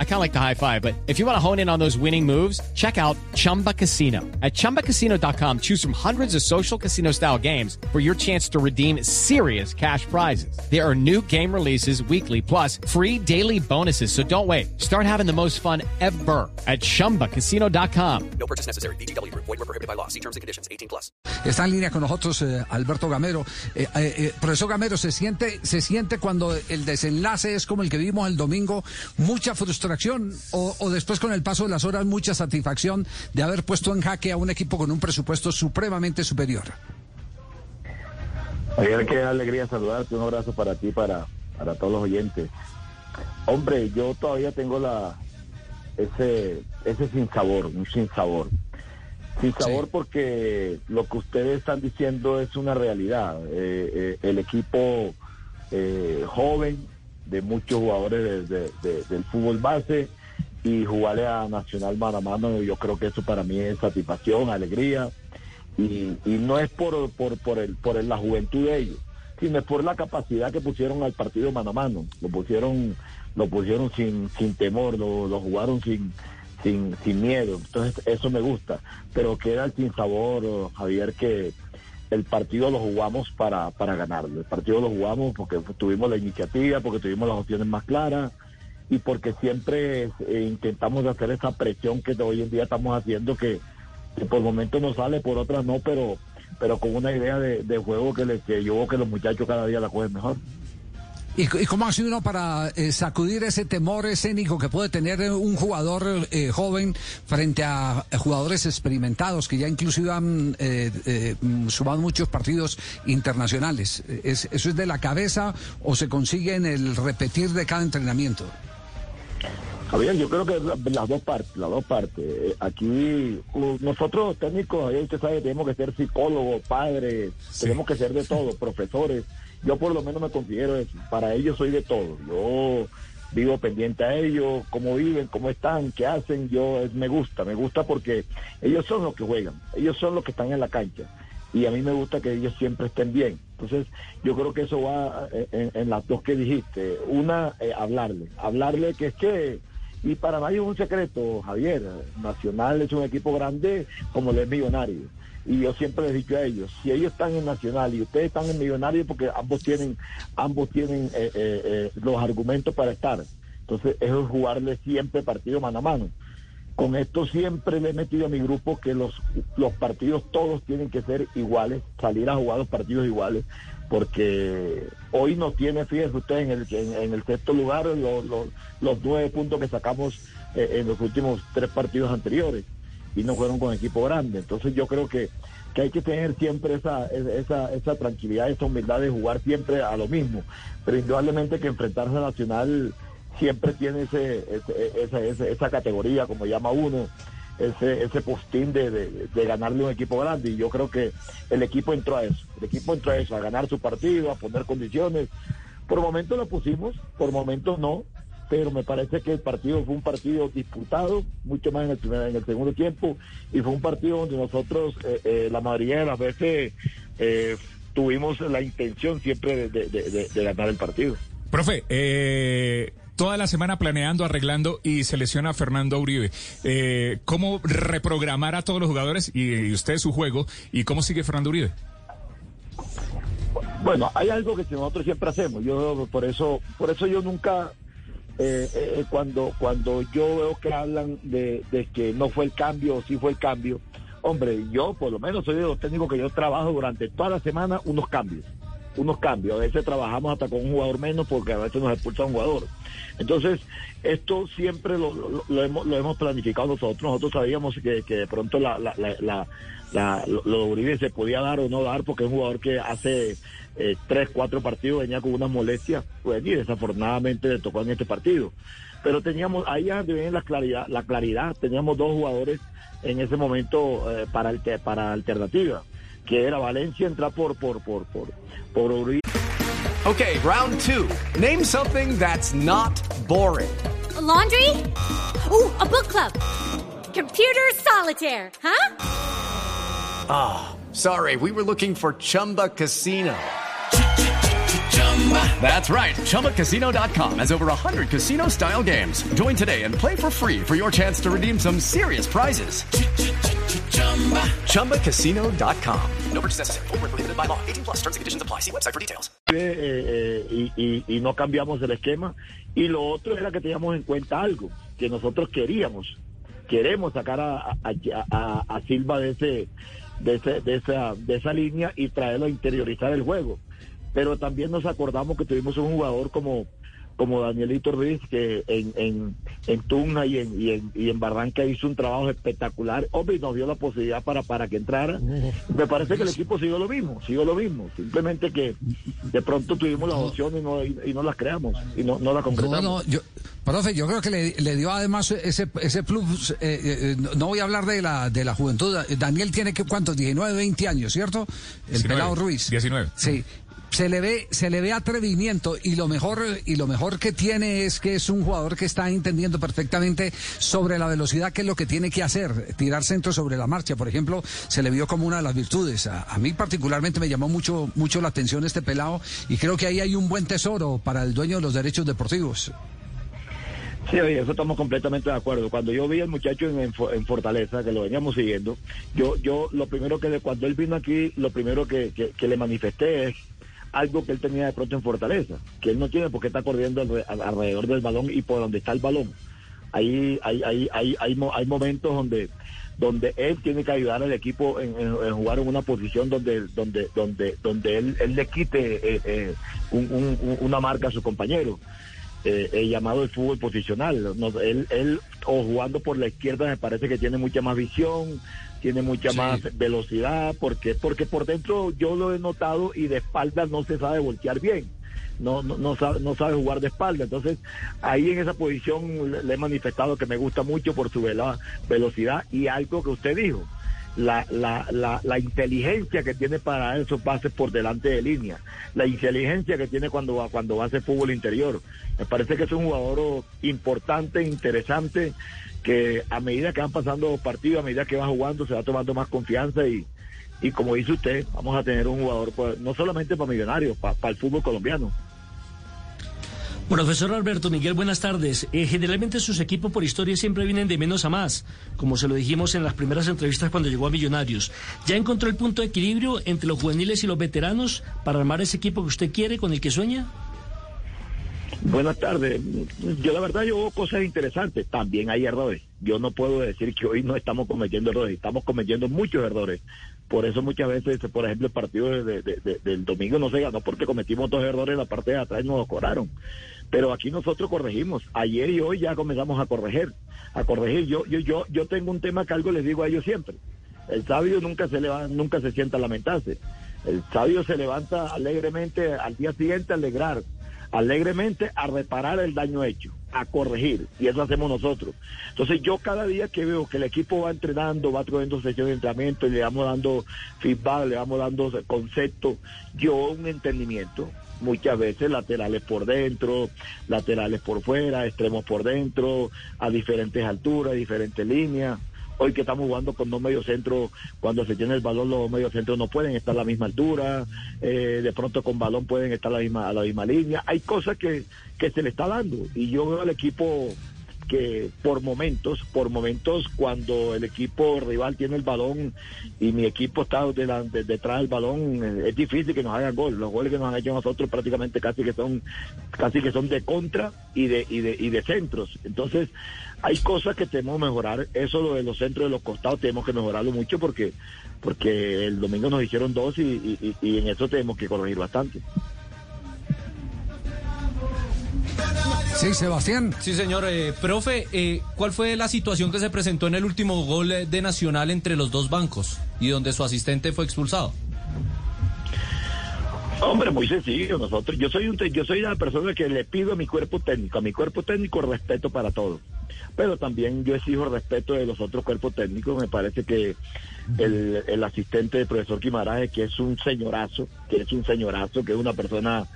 I kind of like the high five, but if you want to hone in on those winning moves, check out Chumba Casino. At ChumbaCasino.com, choose from hundreds of social casino style games for your chance to redeem serious cash prizes. There are new game releases weekly, plus free daily bonuses. So don't wait. Start having the most fun ever at ChumbaCasino.com. No purchase necessary. BGW. Void were prohibited by law. See terms and conditions. 18 plus. Está en línea con nosotros eh, Alberto Gamero. Eh, eh, eh, profesor Gamero, ¿se siente, ¿se siente cuando el desenlace es como el que vimos el domingo, mucha frustración o, o después con el paso de las horas mucha satisfacción de haber puesto en jaque a un equipo con un presupuesto supremamente superior? Ayer qué alegría saludarte, un abrazo para ti, para, para todos los oyentes. Hombre, yo todavía tengo la ese ese sin sabor, un sin sabor. Sin sabor Sí. porque lo que ustedes están diciendo es una realidad. Eh, eh, el equipo eh, joven de muchos jugadores de- de- de- del fútbol base y jugarle a Nacional mano a mano, yo creo que eso para mí es satisfacción, alegría y, y no es por, por, por, el, por la juventud de ellos, sino es por la capacidad que pusieron al partido mano a mano. Lo pusieron, lo pusieron sin, sin temor, lo, lo jugaron sin, sin, sin miedo. Entonces eso me gusta. Pero queda el sin sabor, Javier, que el partido lo jugamos para, para ganarlo. El partido lo jugamos porque tuvimos la iniciativa, porque tuvimos las opciones más claras y porque siempre eh, intentamos hacer esa presión que hoy en día estamos haciendo que, que por momentos no sale, por otras no, pero pero con una idea de, de juego que, le, que yo veo que los muchachos cada día la cogen mejor. ¿Y, y cómo hace uno para eh, sacudir ese temor escénico que puede tener un jugador eh, joven frente a jugadores experimentados que ya inclusive han eh, eh, sumado muchos partidos internacionales? Eh, ¿Es, ¿Eso es de la cabeza o se consigue en el repetir de cada entrenamiento? Javier, yo creo que la- las dos partes, las dos partes. Eh, Aquí nosotros técnicos, usted sabe, tenemos que ser psicólogos, padres, tenemos que ser de todo, profesores. Yo por lo menos me considero eso. Para ellos soy de todo. Yo vivo pendiente a ellos, cómo viven, cómo están, qué hacen. Yo me gusta, me gusta porque ellos son los que juegan, ellos son los que están en la cancha. Y a mí me gusta que ellos siempre estén bien. Entonces, yo creo que eso va eh, en, en las dos que dijiste. Una, eh, hablarle. Hablarle que es que y para nadie es un secreto, Javier. Nacional es un equipo grande como lo es Millonario. Y yo siempre les he dicho a ellos, si ellos están en Nacional y ustedes están en Millonario, porque ambos tienen, ambos tienen eh, eh, eh, los argumentos para estar. Entonces, eso es jugarle siempre partido mano a mano. Con esto siempre le he metido a mi grupo que los, los partidos todos tienen que ser iguales, salir a jugar los partidos iguales, porque hoy nos tiene, fíjense usted, en el, en, el sexto lugar lo- lo- los nueve puntos que sacamos eh, en los últimos tres partidos anteriores y no fueron con equipo grande. Entonces yo creo que, que hay que tener siempre esa, esa, esa tranquilidad, esa humildad de jugar siempre a lo mismo, pero indudablemente que enfrentarse a Nacional siempre tiene ese, ese- esa, esa, esa categoría, como llama uno, ese, ese postín de, de, de ganarle un equipo grande. Y yo creo que el equipo entró a eso. El equipo entró a eso, a ganar su partido, a poner condiciones. Por momentos lo pusimos, por momentos no, pero me parece que el partido fue un partido disputado, mucho más en el, primer, en el segundo tiempo, y fue un partido donde nosotros, eh, eh, la mayoría de las veces, eh, tuvimos la intención siempre de- de- de- de- de ganar el partido. Profe, eh, toda la semana planeando, arreglando y se lesiona Fernando Uribe. Eh, ¿Cómo reprogramar a todos los jugadores y, y usted su juego? ¿Y cómo sigue Fernando Uribe? Bueno, hay algo que nosotros siempre hacemos. Yo por eso, por eso yo nunca eh, eh, cuando cuando yo veo que hablan de, de que no fue el cambio o sí fue el cambio, hombre, yo por lo menos soy de los técnicos que yo trabajo durante toda la semana unos cambios, unos cambios. A veces trabajamos hasta con un jugador menos porque a veces nos expulsa un jugador. Entonces, esto siempre lo, lo- lo hemos, lo hemos planificado nosotros. Nosotros sabíamos que, que de pronto la, la, la, la- lo de Uribe se podía dar o no dar porque es un jugador que hace eh, tres, cuatro partidos venía con unas molestias, pues y desafortunadamente le tocó en este partido. Pero teníamos, ahí ya viene la claridad, la claridad, teníamos dos jugadores en ese momento eh, para, para alternativa, que era Valencia entrar por, por, por, por, por Okay, round two. Name something that's not boring. A laundry? Ooh, a book club. Computer solitaire, huh? Ah, sorry, we were looking for Chumba Casino. That's right. ChumbaCasino.com has over 100 casino style games. Join today and play for free for your chance to redeem some serious prizes. ChumbaCasino.com. No purchase necessary. Void where prohibited by law. 18 plus terms and conditions apply. See website for details. eh, eh, y, y- y no cambiamos el esquema. Y lo otro era que teníamos en cuenta algo, que nosotros queríamos, queremos sacar a, a, a- a Silva de ese, de ese, de esa, de esa línea y traerlo a interiorizar el juego. Pero también nos acordamos que tuvimos un jugador como como Danielito Ruiz, que en, en, en Tuna y en, y, en, y en Barranca hizo un trabajo espectacular. Hombre, nos dio la posibilidad para, para que entrara. Me parece que el equipo siguió lo mismo, siguió lo mismo. Simplemente que de pronto tuvimos las opciones y no, y, y no las creamos, y no, no las concretamos. No, no, yo, profe, yo creo que le, le dio además ese, ese plus. eh, eh, no- no voy a hablar de la, de la juventud. Daniel tiene que, ¿cuántos? 19, 20 años, ¿cierto? El 19, pelado Ruiz. 19. Sí. Se le ve, se le ve atrevimiento y lo mejor, y lo mejor que tiene es que es un jugador que está entendiendo perfectamente sobre la velocidad que es lo que tiene que hacer, tirar centro sobre la marcha, por ejemplo, se le vio como una de las virtudes. A, mí particularmente me llamó mucho, mucho la atención este pelado y creo que ahí hay un buen tesoro para el dueño de los derechos deportivos. Sí, eso estamos completamente de acuerdo. Cuando yo vi al muchacho en, en Fo- en Fortaleza, que lo veníamos siguiendo, yo, yo lo primero que cuando él vino aquí, lo primero que, que- que le manifesté es algo que él tenía de pronto en Fortaleza, que él no tiene por qué estar corriendo alre- alrededor del balón y por donde está el balón. Ahí hay, hay, hay, hay, mo- hay momentos donde donde él tiene que ayudar al equipo en, jugar en una posición donde donde donde donde él, él le quite eh, eh, un- una marca a su compañero eh, eh, llamado el fútbol posicional. No, él, él, o jugando por la izquierda, me parece que tiene mucha más visión, tiene mucha Sí. más velocidad, porque porque por dentro yo lo he notado y de espalda no se sabe voltear bien. No, no, no, sabe, no sabe jugar de espalda. Entonces, ahí en esa posición le, le he manifestado que me gusta mucho por su vela- velocidad y algo que usted dijo la, la, la, la inteligencia que tiene para dar esos pases por delante de línea, la inteligencia que tiene cuando va, cuando va a hacer fútbol interior. Me parece que es un jugador importante, interesante, que a medida que van pasando partidos, a medida que va jugando, se va tomando más confianza y, y como dice usted, vamos a tener un jugador pues, no solamente para millonarios, para, para el fútbol colombiano. Profesor Alberto Miguel, buenas tardes. Eh, generalmente sus equipos por historia siempre vienen de menos a más, como se lo dijimos en las primeras entrevistas cuando llegó a Millonarios. ¿Ya encontró el punto de equilibrio entre los juveniles y los veteranos para armar ese equipo que usted quiere, con el que sueña? Buenas tardes. Yo la verdad yo veo cosas interesantes. También hay errores. Yo no puedo decir que hoy no estamos cometiendo errores. Estamos cometiendo muchos errores. Por eso muchas veces, por ejemplo, el partido de- de- de- del domingo no se ganó porque cometimos dos errores en la parte de atrás y nos cobraron. Pero aquí nosotros corregimos. Ayer y hoy ya comenzamos a corregir. A corregir. Yo, yo, yo, yo tengo un tema que algo les digo a ellos siempre. El sabio nunca se levanta, nunca se sienta a lamentarse. El sabio se levanta alegremente al día siguiente a alegrar, alegremente a reparar el daño hecho, a corregir. Y eso hacemos nosotros. Entonces yo cada día que veo que el equipo va entrenando, va teniendo sesiones de entrenamiento y le vamos dando feedback, le vamos dando conceptos, yo un entendimiento. Muchas veces laterales por dentro, laterales por fuera, extremos por dentro, a diferentes alturas, diferentes líneas. Hoy que estamos jugando con dos mediocentros, cuando se tiene el balón, los mediocentros no pueden estar a la misma altura, eh, de pronto con balón pueden estar a la misma, a la misma línea. Hay cosas que, que se le está dando y yo veo al equipo que por momentos, por momentos cuando el equipo rival tiene el balón y mi equipo está delante, detrás del balón, es difícil que nos hagan gol. Los goles que nos han hecho nosotros prácticamente casi que son, casi que son de contra y de, y de, y de centros. Entonces, hay cosas que tenemos que mejorar. Eso lo de los centros de los costados tenemos que mejorarlo mucho porque, porque el domingo nos hicieron dos y- y en eso tenemos que corregir bastante. Sí, Sebastián. Sí, señor. Eh, profe, eh, ¿cuál fue la situación que se presentó en el último gol eh, de Nacional entre los dos bancos y donde su asistente fue expulsado? Hombre, muy sencillo. Nosotros, yo soy un, te- yo soy una persona que le pido a mi cuerpo técnico, a mi cuerpo técnico respeto para todo. Pero también yo exijo respeto de los otros cuerpos técnicos. Me parece que el, asistente del profesor Quimaraje, que es un señorazo, que es un señorazo, que es una persona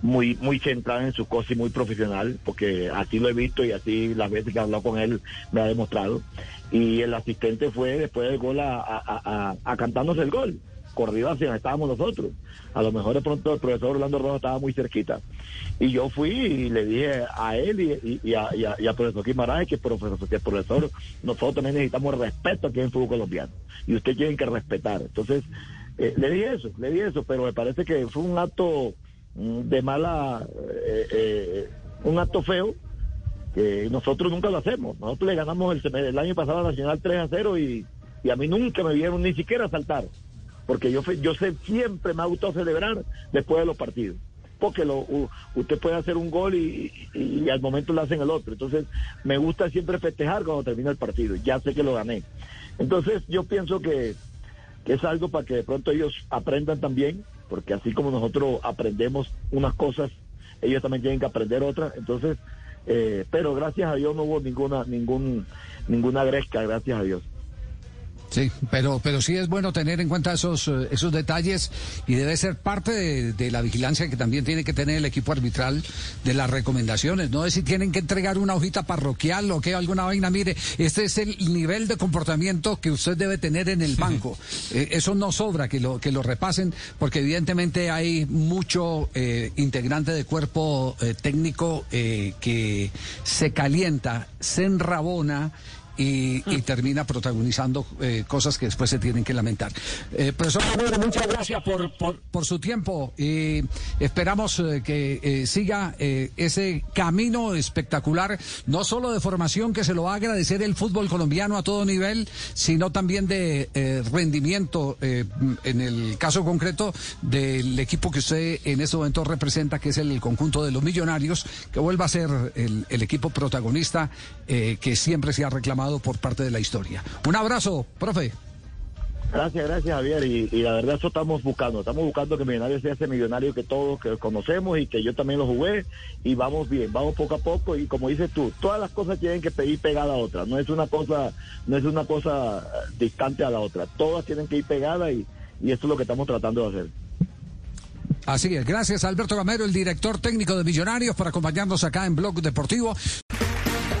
muy, muy centrada en su cosa y muy profesional, porque así lo he visto y así las veces que he hablado con él me ha demostrado. Y el asistente fue después del gol a, a, cantarnos el gol coordinación estábamos nosotros. A lo mejor de pronto el profesor Orlando Rojas estaba muy cerquita. Y yo fui y le dije a él y, a, profesor Guimaraes que profesor, profesor, nosotros también necesitamos respeto aquí en el fútbol colombiano. Y usted tiene que respetar. Entonces, eh, le dije eso, le dije eso, pero me parece que fue un acto mm, de mala, eh, eh, un acto feo, que nosotros nunca lo hacemos. Nosotros le ganamos el, el año pasado a Nacional 3 a 0 y, y a mí nunca me vieron ni siquiera saltar, porque yo, yo sé, siempre me ha gustado celebrar después de los partidos. Porque lo, usted puede hacer un gol y, y- al momento le hacen el otro. Entonces, me gusta siempre festejar cuando termina el partido. Ya sé que lo gané. Entonces, yo pienso que, que es algo para que de pronto ellos aprendan también, porque así como nosotros aprendemos unas cosas, ellos también tienen que aprender otras. Entonces, eh, pero gracias a Dios no hubo ninguna, ningún, ninguna gresca, gracias a Dios. Sí, pero, pero sí es bueno tener en cuenta esos, eh, esos detalles y debe ser parte de, de la vigilancia que también tiene que tener el equipo arbitral de las recomendaciones. No es si tienen que entregar una hojita parroquial o que alguna vaina. Mire, este es el nivel de comportamiento que usted debe tener en el banco. Eh, eso no sobra que lo, que lo repasen porque evidentemente hay mucho eh, integrante de cuerpo eh, técnico eh, que se calienta, se enrabona y, y termina protagonizando eh, cosas que después se tienen que lamentar. Eh, profesor Romero, muchas gracias por, por, por su tiempo y esperamos eh, que eh, siga ese camino espectacular, no solo de formación que se lo va a agradecer el fútbol colombiano a todo nivel, sino también de rendimiento, en el caso concreto del equipo que usted en este momento representa, que es el conjunto de los millonarios, que vuelva a ser el, el equipo protagonista que siempre se ha reclamado por parte de la historia. Un abrazo, profe. Gracias, gracias Javier. Y, y la verdad eso estamos buscando. Estamos buscando que Millonarios sea ese millonario que todos que conocemos y que yo también lo jugué. Y vamos bien, vamos poco a poco. Y como dices tú, todas las cosas tienen que ir pegada a otra. No es una cosa, no es una cosa eh, distante a la otra. Todas tienen que ir pegadas y, y esto es lo que estamos tratando de hacer. Así es, gracias a Alberto Gamero, el director técnico de Millonarios, por acompañarnos acá en Blog Deportivo.